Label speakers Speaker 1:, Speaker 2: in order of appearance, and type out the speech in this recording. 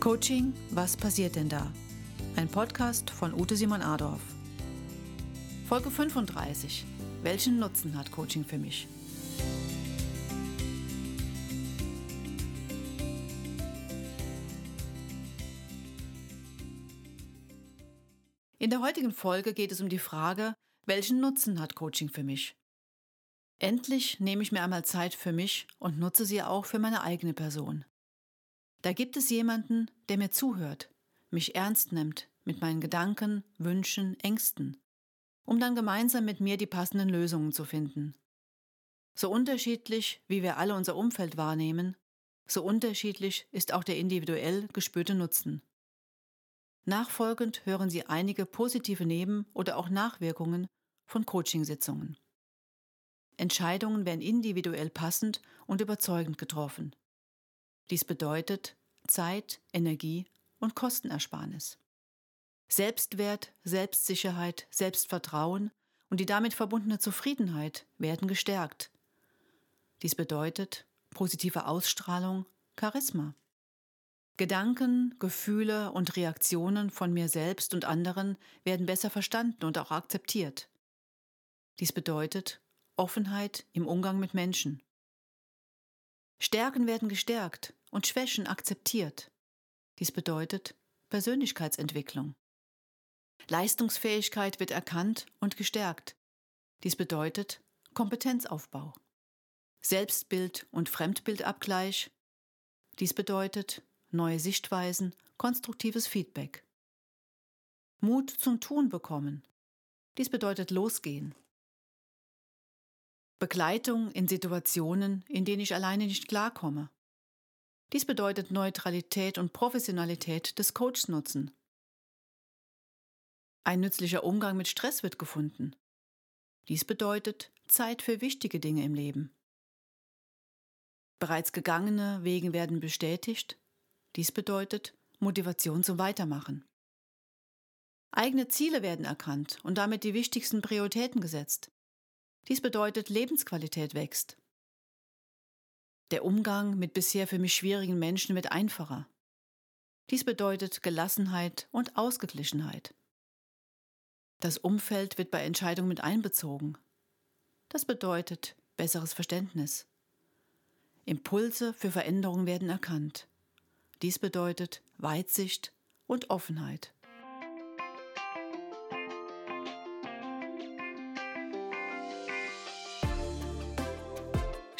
Speaker 1: Coaching, was passiert denn da? Ein Podcast von Ute Simon Adorf. Folge 35. Welchen Nutzen hat Coaching für mich? In der heutigen Folge geht es um die Frage, welchen Nutzen hat Coaching für mich? Endlich nehme ich mir einmal Zeit für mich und nutze sie auch für meine eigene Person. Da gibt es jemanden, der mir zuhört, mich ernst nimmt mit meinen Gedanken, Wünschen, Ängsten, um dann gemeinsam mit mir die passenden Lösungen zu finden. So unterschiedlich, wie wir alle unser Umfeld wahrnehmen, so unterschiedlich ist auch der individuell gespürte Nutzen. Nachfolgend hören Sie einige positive Neben- oder auch Nachwirkungen von Coachingsitzungen. Entscheidungen werden individuell passend und überzeugend getroffen. Dies bedeutet Zeit, Energie und Kostenersparnis. Selbstwert, Selbstsicherheit, Selbstvertrauen und die damit verbundene Zufriedenheit werden gestärkt. Dies bedeutet positive Ausstrahlung, Charisma. Gedanken, Gefühle und Reaktionen von mir selbst und anderen werden besser verstanden und auch akzeptiert. Dies bedeutet Offenheit im Umgang mit Menschen. Stärken werden gestärkt und Schwächen akzeptiert. Dies bedeutet Persönlichkeitsentwicklung. Leistungsfähigkeit wird erkannt und gestärkt. Dies bedeutet Kompetenzaufbau. Selbstbild und Fremdbildabgleich. Dies bedeutet neue Sichtweisen, konstruktives Feedback. Mut zum Tun bekommen. Dies bedeutet losgehen. Begleitung in Situationen, in denen ich alleine nicht klarkomme. Dies bedeutet Neutralität und Professionalität des Coachs nutzen. Ein nützlicher Umgang mit Stress wird gefunden. Dies bedeutet Zeit für wichtige Dinge im Leben. Bereits gegangene Wege werden bestätigt. Dies bedeutet Motivation zum Weitermachen. Eigene Ziele werden erkannt und damit die wichtigsten Prioritäten gesetzt. Dies bedeutet, Lebensqualität wächst. Der Umgang mit bisher für mich schwierigen Menschen wird einfacher. Dies bedeutet Gelassenheit und Ausgeglichenheit. Das Umfeld wird bei Entscheidungen mit einbezogen. Das bedeutet besseres Verständnis. Impulse für Veränderungen werden erkannt. Dies bedeutet Weitsicht und Offenheit.